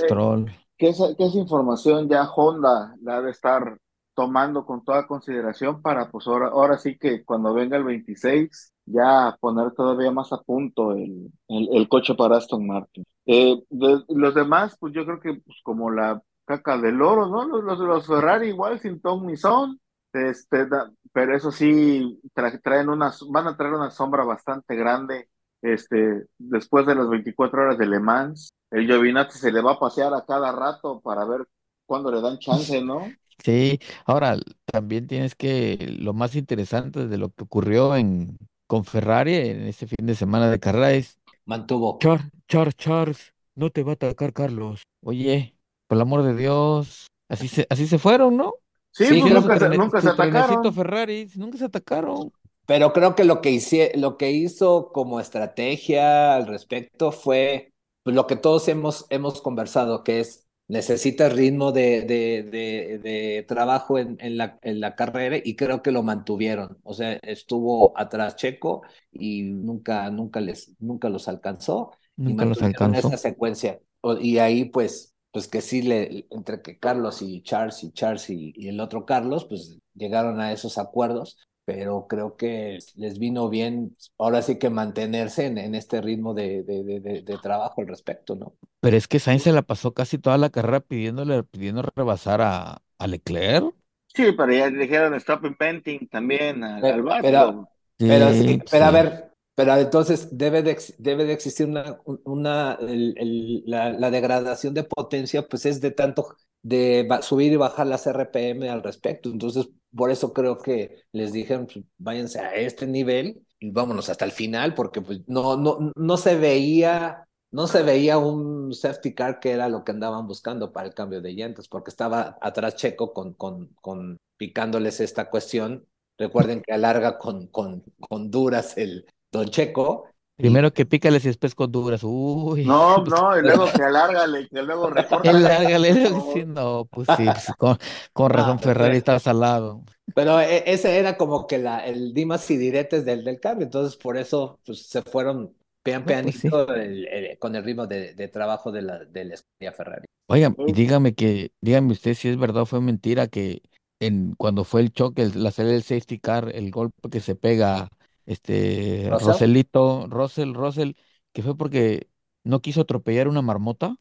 esa, que esa información ya Honda la ha de estar tomando con toda consideración para, pues ahora, ahora sí que cuando venga el 26, ya poner todavía más a punto el, el, el coche para Aston Martin. Eh, de- los demás, pues yo creo que pues, como la caca del oro, ¿no? Los, los, los Ferrari igual sin ton ni son, este, da- pero eso sí, tra- traen una, van a traer una sombra bastante grande este, después de las 24 horas de Le Mans. El Giovinazzi se le va a pasear a cada rato para ver cuándo le dan chance, ¿no? Sí, ahora también tienes que, lo más interesante de lo que ocurrió en, con Ferrari en este fin de semana de carrera es, Mantuvo. Char, Char, Charles, no te va a atacar Carlos. Oye, por el amor de Dios, así se, así se fueron, ¿no? Sí, Sí, pues nunca, se, nunca atacaron. Ferrari, nunca se atacaron. Pero creo que lo que hice, lo que hizo como estrategia al respecto fue pues, lo que todos hemos, hemos conversado, que es necesita ritmo de, de, de, de trabajo en, en la, en la carrera y creo que lo mantuvieron. O sea, estuvo atrás Checo y nunca, nunca les, nunca los alcanzó y Nunca los alcanzó. esa secuencia. O- Y ahí pues, pues que sí le, entre que Carlos y Charles y Charles y, y el otro Carlos, pues llegaron a esos acuerdos pero creo que les vino bien ahora sí que mantenerse en, en este ritmo de, de, de, de- de trabajo al respecto, ¿no? Pero es que Sainz se la pasó casi toda la carrera pidiéndole, pidiendo rebasar a, a Leclerc. Sí, pero ya le dijeron stop inventing también al, Pero- al pero- Pero sí, Sí, pero a ver, pero entonces debe de, debe de existir una, una el- el- la, la degradación de potencia, pues es de tanto de subir y bajar las RPM al respecto. Entonces, por eso creo que les dijeron, pues, váyanse a este nivel y vámonos hasta el final, porque pues no, no, no se veía, no se veía un safety car que era lo que andaban buscando para el cambio de llantas, porque estaba atrás Checo con, con, con picándoles esta cuestión. Recuerden que alarga con, con, con duras el Don Checo. Primero que pícales y después con duras. Uy. No, no, y luego que alárgale, que luego recorta. El lárgale, sí, no, pues sí, pues con, con razón Ah, Ferrari está salado. Pero e- ese era como que la, el dimas y diretes del, del cambio, entonces por eso pues, se fueron pian No, pues sí. pianito el- el- con el ritmo de, de trabajo de la, de la escudería Ferrari. Oigan, y dígame que, dígame usted si es verdad o fue mentira que en cuando fue el choque, el- la salida del safety car, el golpe que se pega este ¿Russell? Roselito, Russell, Russell, que fue porque no quiso atropellar una marmota.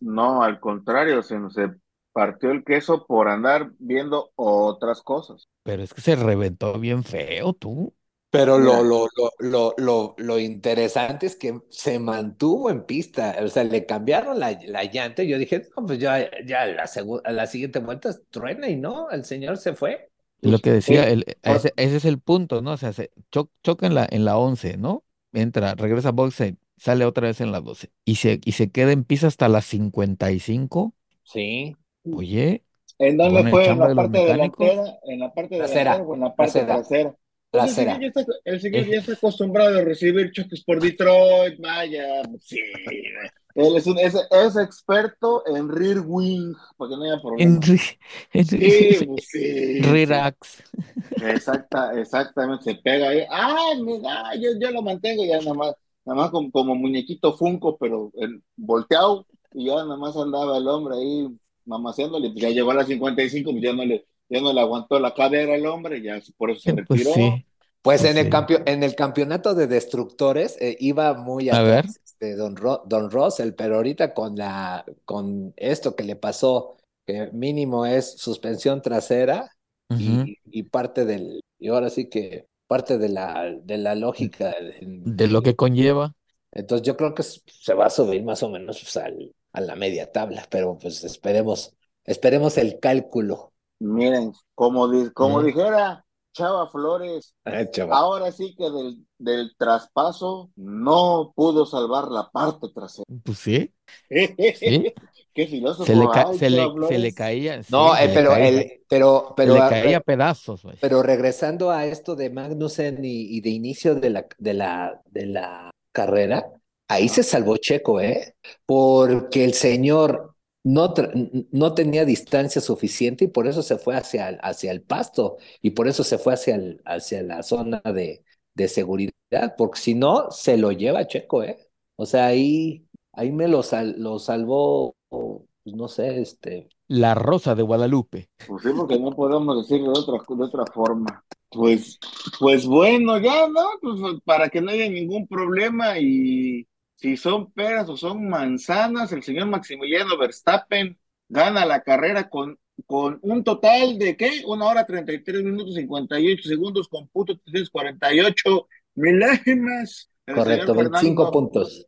No, al contrario, se nos se partió el queso por andar viendo otras cosas. Pero es que se reventó bien feo, tú. Pero lo, lo, lo, lo, lo, lo interesante es que se mantuvo en pista, o sea, le cambiaron la, la llanta y yo dije, no, pues ya, ya la, a la siguiente vuelta truena y no, el señor se fue. Lo que decía, eh, el, ese, ese es el punto, ¿no? O sea, se cho- choca en la, en la 11, ¿no? Entra, regresa a boxe, sale otra vez en la 12 y se, y se queda en pista hasta las 55. Sí, Oye, ¿En dónde fue? ¿En la de parte mecánicos. delantera? ¿En la parte delantera o en la parte trasera, trasera? Pues el señor ya está, el señor Eh. ya está acostumbrado a recibir choques por Detroit, vaya, sí. Él es, un, es, es experto en rear wing, para que no haya problema. en, re- en Sí, re- pues sí. relax. Exacta, exactamente, se pega ahí. Ah, mira, yo, yo lo mantengo ya nada más, nada más como, como muñequito Funko, pero en- volteado, y ya nada más andaba el hombre ahí mamaseándole, pues ya llegó a las 55, pues ya no le, ya no le aguantó la cadera el hombre, ya por eso se Eh, Pues retiró. sí. Pues Pues en el, en el campeonato de destructores eh, iba muy A atrás ver. Este, Don, Ro- Don Russell, pero ahorita con la con esto que le pasó, que mínimo es suspensión trasera y, y parte del, y ahora sí que parte de la, de la lógica. De lo que conlleva. Entonces yo creo que se va a subir más o menos pues, al- a la media tabla, pero pues esperemos, esperemos el cálculo. Miren, como, di- como Mm. dijera Chava Flores, Ah, chaval. ahora sí que del, del traspaso no pudo salvar la parte trasera. Pues sí, sí. Qué filósofo, Se le, ca- ay, se le, Chava se le Flores. caía. sí, No, se eh, le pero caía, el, pero, se pero, le ah, caía a pedazos, pero regresando a esto de Magnussen y, y de inicio de la, de la, de la carrera, ahí se salvó Checo, ¿eh? Porque el señor no, no tenía distancia suficiente y por eso se fue hacia, el- hacia el pasto y por eso se fue hacia, el- hacia la zona de, de seguridad, porque si no, se lo lleva Checo, ¿eh? O sea, ahí, ahí me lo, sal- lo salvó, pues, no sé, este, La Rosa de Guadalupe. Pues sí, porque no podemos decirlo de otra, de otra forma. Pues, pues bueno, ya, ¿no? Pues para que no haya ningún problema y si son peras o son manzanas, el señor Maximiliano Verstappen gana la carrera con, con un total de, ¿qué? Una hora 33 minutos 58 segundos con punto 348 milésimas. El correcto, señor 25 Fernando puntos.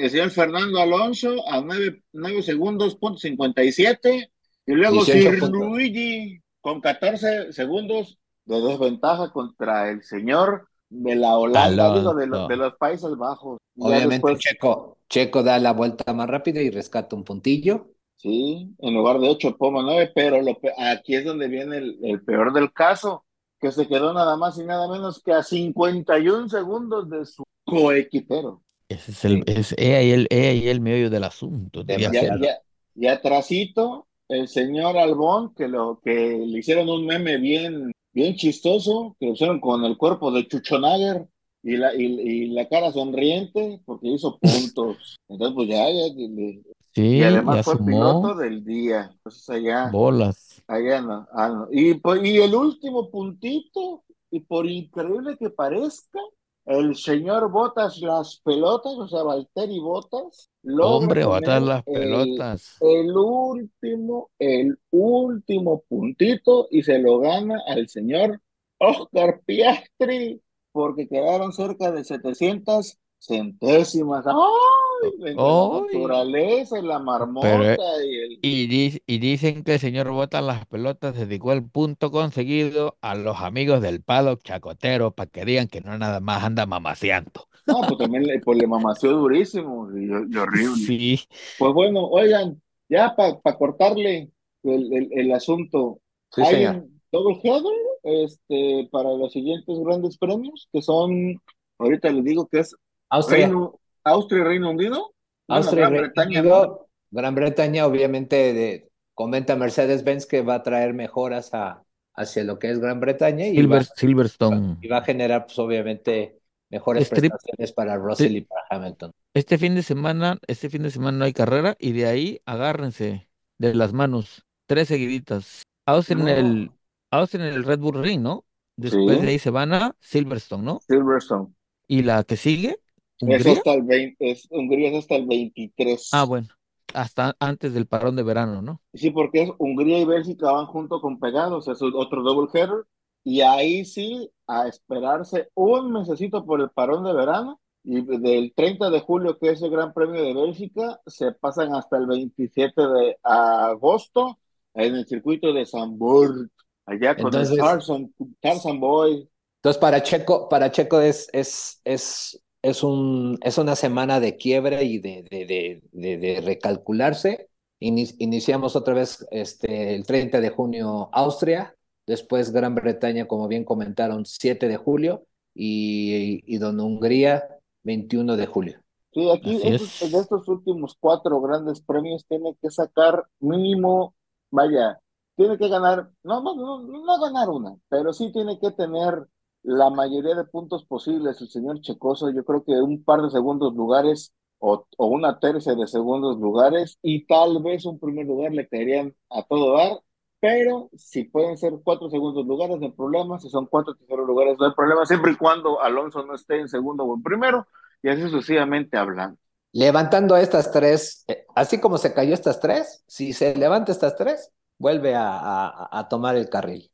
el señor Fernando Alonso a 9, segundos, punto 57. Y luego 18 Sir puntos. Luigi con 14 segundos de desventaja contra el señor de la Holanda, digo, de, lo- de los Países Bajos. Obviamente después, Checo, Checo da la vuelta más rápida y rescata un puntillo. sí, en lugar de 8, Poma 9, pero lo pe- aquí es donde viene el, el peor del caso, que se quedó nada más y nada menos que a 51 segundos de su coequipero. Ese es el, es, he ahí el, he ahí el meollo del asunto. Ya, ya, y atrasito, el señor Albón, que lo que le hicieron un meme bien, bien chistoso, que lo hicieron con el cuerpo de Chuchonager y la, y, y la cara sonriente, porque hizo puntos. Entonces, pues ya, ya, y, Sí, y además ya fue sumó piloto del día. Entonces allá, bolas. allá no, ah, no. Y, pues, y el último puntito, y por increíble que parezca, el señor Botas las pelotas, o sea, Valtteri Botas, Hombre, botas las el- pelotas. el último, el último puntito y se lo gana al señor Oscar Piastri porque quedaron cerca de 700 centésimas. ¡Ay! Naturaleza y la marmota Pero, y. Y, di- y dicen que el señor Bota las pelotas dedicó el punto conseguido a los amigos del paddock chacotero para que digan que no nada más anda mamaseando. No, pues también le, pues le mamació durísimo y, y horrible. Sí, Pues bueno, oigan, ya para cortarle el, el, el asunto, Sí, hay señor. un double header este, para los siguientes grandes premios, que son, ahorita les digo que es Austria, Reino, Austria y Reino Unido. Austria, Gran Reino Bretaña. Unido, Gran Bretaña, obviamente, de- comenta Mercedes-Benz que va a traer mejoras a, hacia lo que es Gran Bretaña y va, Silver, Silverstone. y va a generar, pues, obviamente, mejores Strip- prestaciones para Russell y para Hamilton. Este fin de semana, este fin de semana no hay carrera y de ahí agárrense de las manos. Tres seguiditas. Austin en el, No. Austin en el Red Bull Ring, ¿no? Después Sí. de ahí se van a Silverstone, ¿no? Silverstone. Y la que sigue, Es Hungría. hasta el 20, es, Hungría es hasta el 23. Ah, bueno, hasta antes del parón de verano, ¿no? Sí, porque es Hungría y Bélgica van junto con pegados, es otro double header. Y ahí sí, a esperarse un mesecito por el parón de verano. Y del 30 de julio, que es el Gran Premio de Bélgica, se pasan hasta el 27 de agosto en el circuito de Zandvoort, allá con Entonces- el Tarzan, Tarzan Boy. Entonces, para Checo, para Checo es, es, es, es, un, es una semana de quiebre y de, de, de, de, de recalcularse. Ini- iniciamos otra vez este, el 30 de junio Austria, después Gran Bretaña, como bien comentaron, 7 de julio y, y don Hungría, 21 de julio. Sí, aquí estos- es. de estos últimos cuatro grandes premios tiene que sacar mínimo, vaya, tiene que ganar, no, no, no, no ganar una, pero sí tiene que tener la mayoría de puntos posibles el señor Checoso. Yo creo que un par de segundos lugares o, una tercia de segundos lugares y tal vez un primer lugar le caerían a todo dar, pero si pueden ser cuatro segundos lugares, no hay problema, si son cuatro terceros lugares, no hay problema, siempre y cuando Alonso no esté en segundo o en primero, y así sucesivamente hablando. Levantando estas tres, eh, así como se cayó estas tres, si se levanta estas tres, vuelve a, a, a tomar el carril.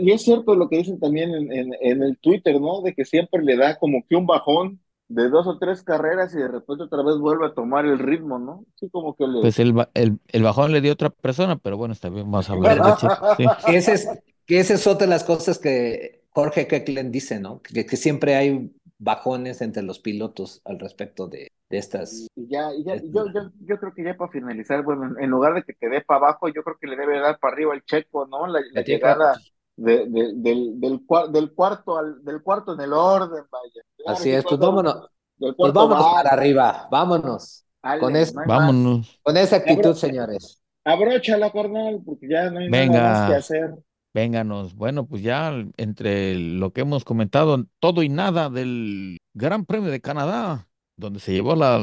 Y es cierto lo que dicen también en, en, en, el Twitter, ¿no? De que siempre le da como que un bajón de dos o tres carreras y de repente otra vez vuelve a tomar el ritmo, ¿no? Sí, como que le... Pues el, el, el bajón le dio otra persona, pero bueno, está bien, vamos a hablar de Checo. Sí. Que, esa es, que esa es otra de las cosas que Jorge Kecklen dice, ¿no? Que, que siempre hay bajones entre los pilotos al respecto de, de estas. Y ya, y ya, yo, yo, yo, creo que ya para finalizar, bueno, en lugar de que te dé para abajo, yo creo que le debe dar para arriba el checo, ¿no? La, la llegada de, de, del, del, del, cuarto al, del cuarto en el orden, vaya. Así es, pues vámonos. Pues vámonos para arriba, vámonos. Con, es, no vámonos. con esa actitud, Abro, señores. Abróchala, carnal, porque ya no hay Venga. nada más que hacer. Vénganos. Bueno, pues ya entre lo que hemos comentado, todo y nada del Gran Premio de Canadá, donde se llevó la.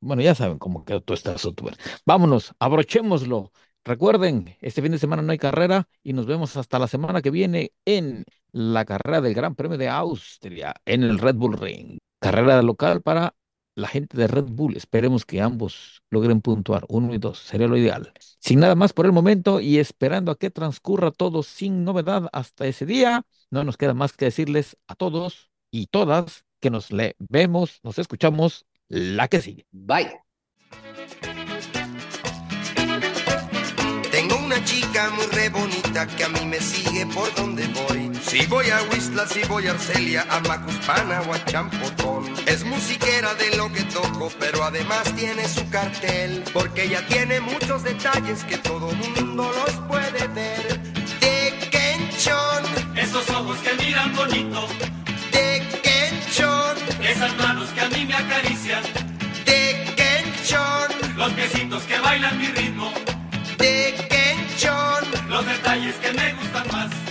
Bueno, ya saben cómo quedó todo este asunto. Vámonos, abrochémoslo. Recuerden, este fin de semana no hay carrera y nos vemos hasta la semana que viene en la carrera del Gran Premio de Austria en el Red Bull Ring. Carrera local para la gente de Red Bull. Esperemos que ambos logren puntuar, uno y dos, sería lo ideal. Sin nada más por el momento y esperando a que transcurra todo sin novedad hasta ese día, no nos queda más que decirles a todos y todas que nos le vemos, nos escuchamos la que sigue. Bye. Tengo una chica muy re bonita que a mí me sigue por donde voy. Si voy a Whistler, si voy a Arcelia, a Macuspana o a Champotón. Es musiquera de lo que toco, pero además tiene su cartel. Porque ella tiene muchos detalles que todo mundo los puede ver. De Kenchon, esos ojos que miran bonito. Esas manos que a mí me acarician. De Kenchon, los piecitos que bailan mi ritmo. De Kenchon, los detalles que me gustan más.